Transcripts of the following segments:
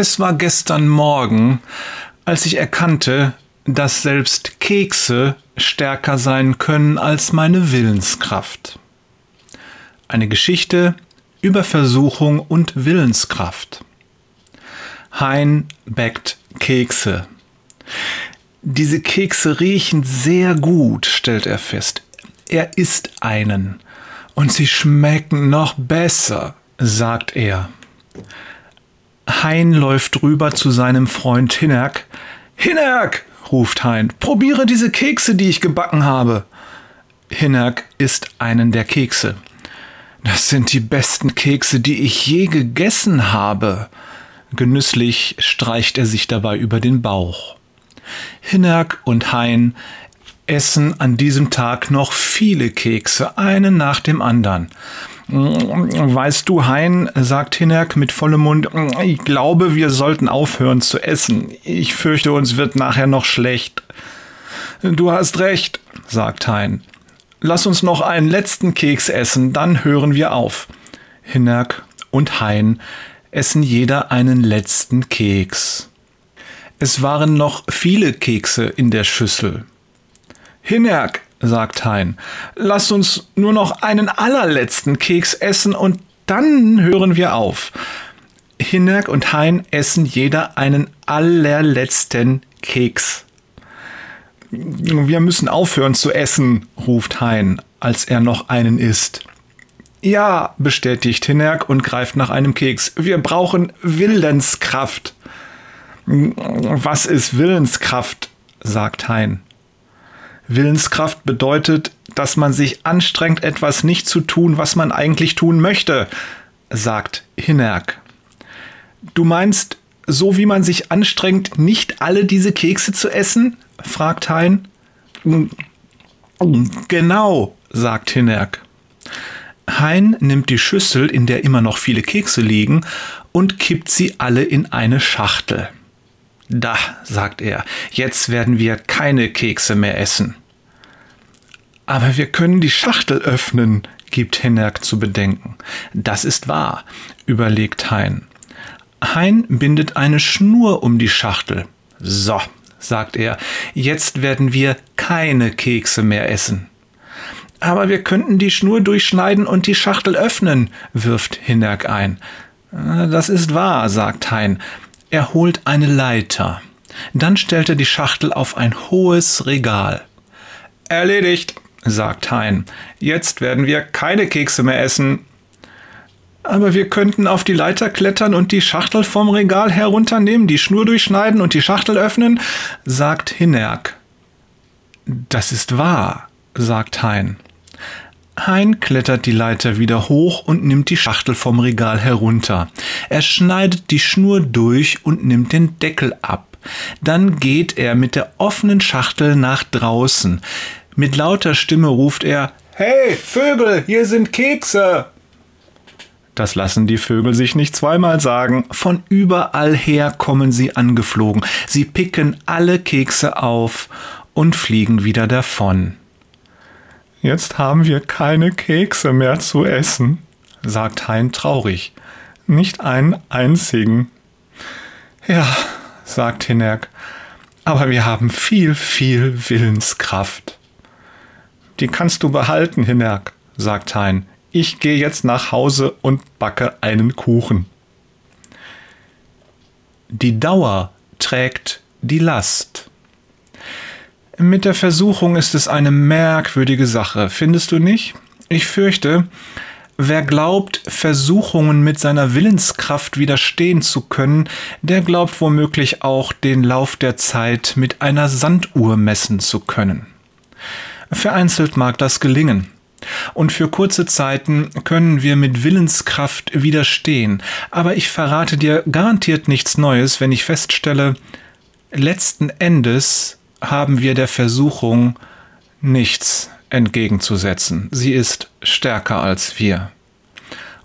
Es war gestern Morgen, als ich erkannte, dass selbst Kekse stärker sein können als meine Willenskraft. Eine Geschichte über Versuchung und Willenskraft. Hein backt Kekse. Diese Kekse riechen sehr gut, stellt er fest. Er isst einen. Und sie schmecken noch besser, sagt er. Hein läuft rüber zu seinem Freund Hinnerk. Hinnerk, ruft Hein, probiere diese Kekse, die ich gebacken habe. Hinnerk isst einen der Kekse. Das sind die besten Kekse, die ich je gegessen habe. Genüsslich streicht er sich dabei über den Bauch. Hinnerk und Hein essen an diesem Tag noch viele Kekse, einen nach dem anderen. Weißt du, Hein, sagt Hinnerk mit vollem Mund, ich glaube, wir sollten aufhören zu essen. Ich fürchte, uns wird nachher noch schlecht. Du hast recht, sagt Hein. Lass uns noch einen letzten Keks essen, dann hören wir auf. Hinnerk und Hein essen jeder einen letzten Keks. Es waren noch viele Kekse in der Schüssel. Hinnerk, sagt Hein, lass uns nur noch einen allerletzten Keks essen und dann hören wir auf. Hinnerk und Hein essen jeder einen allerletzten Keks. Wir müssen aufhören zu essen, ruft Hein, als er noch einen isst. Ja, bestätigt Hinnerk und greift nach einem Keks. Wir brauchen Willenskraft. Was ist Willenskraft? sagt Hein. Willenskraft bedeutet, dass man sich anstrengt, etwas nicht zu tun, was man eigentlich tun möchte, sagt Hinnerk. Du meinst, so wie man sich anstrengt, nicht alle diese Kekse zu essen? fragt Hein. Genau, sagt Hinnerk. Hein nimmt die Schüssel, in der immer noch viele Kekse liegen, und kippt sie alle in eine Schachtel. Da, sagt er, jetzt werden wir keine Kekse mehr essen. Aber wir können die Schachtel öffnen, gibt Hennerk zu bedenken. Das ist wahr, überlegt Hein. Hein bindet eine Schnur um die Schachtel. So, sagt er, jetzt werden wir keine Kekse mehr essen. Aber wir könnten die Schnur durchschneiden und die Schachtel öffnen, wirft Hinnerk ein. Das ist wahr, sagt Hein. Er holt eine Leiter. Dann stellt er die Schachtel auf ein hohes Regal. Erledigt, sagt Hein. Jetzt werden wir keine Kekse mehr essen. Aber wir könnten auf die Leiter klettern und die Schachtel vom Regal herunternehmen, die Schnur durchschneiden und die Schachtel öffnen, sagt Hinnerk. Das ist wahr, sagt Hein. Hein klettert die Leiter wieder hoch und nimmt die Schachtel vom Regal herunter. Er schneidet die Schnur durch und nimmt den Deckel ab. Dann geht er mit der offenen Schachtel nach draußen. Mit lauter Stimme ruft er Hey, Vögel, hier sind Kekse. Das lassen die Vögel sich nicht zweimal sagen. Von überall her kommen sie angeflogen. Sie picken alle Kekse auf und fliegen wieder davon. Jetzt haben wir keine Kekse mehr zu essen, sagt Hein traurig. Nicht einen einzigen. Ja, sagt Hinnerk, aber wir haben viel, viel Willenskraft. Die kannst du behalten, Hinnerk, sagt Hein. Ich gehe jetzt nach Hause und backe einen Kuchen. Die Dauer trägt die Last. Mit der Versuchung ist es eine merkwürdige Sache, findest du nicht? Ich fürchte, wer glaubt, Versuchungen mit seiner Willenskraft widerstehen zu können, der glaubt womöglich auch, den Lauf der Zeit mit einer Sanduhr messen zu können. Vereinzelt mag das gelingen. Und für kurze Zeiten können wir mit Willenskraft widerstehen. Aber ich verrate dir garantiert nichts Neues, wenn ich feststelle, letzten Endes haben wir der Versuchung nichts entgegenzusetzen. Sie ist stärker als wir.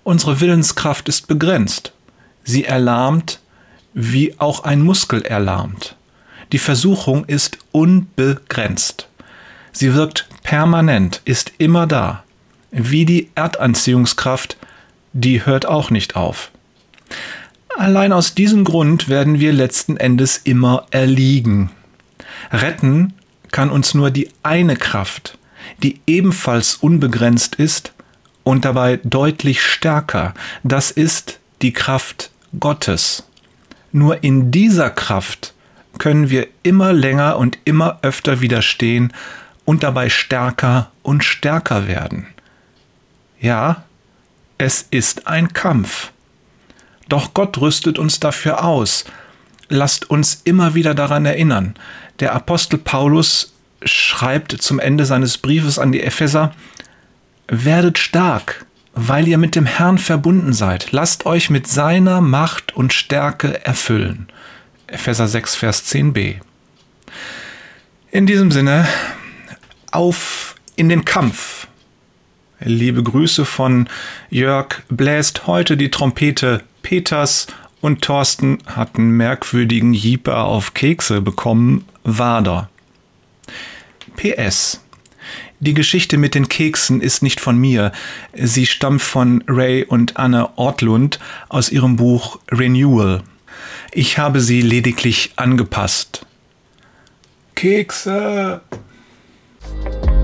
Unsere Willenskraft ist begrenzt. Sie erlahmt, wie auch ein Muskel erlahmt. Die Versuchung ist unbegrenzt. Sie wirkt permanent, ist immer da. Wie die Erdanziehungskraft, die hört auch nicht auf. Allein aus diesem Grund werden wir letzten Endes immer erliegen. Retten kann uns nur die eine Kraft, die ebenfalls unbegrenzt ist und dabei deutlich stärker. Das ist die Kraft Gottes. Nur in dieser Kraft können wir immer länger und immer öfter widerstehen und dabei stärker und stärker werden. Ja, es ist ein Kampf. Doch Gott rüstet uns dafür aus. Lasst uns immer wieder daran erinnern. Der Apostel Paulus schreibt zum Ende seines Briefes an die Epheser, Werdet stark, weil ihr mit dem Herrn verbunden seid. Lasst euch mit seiner Macht und Stärke erfüllen. Epheser 6, Vers 10b. In diesem Sinne, auf in den Kampf. Liebe Grüße von Jörg bläst heute die Trompete Peters und Thorsten hat einen merkwürdigen Jeeper auf Kekse bekommen. Wader. PS. Die Geschichte mit den Keksen ist nicht von mir. Sie stammt von Ray und Anne Ortlund aus ihrem Buch Renewal. Ich habe sie lediglich angepasst. Kekse! you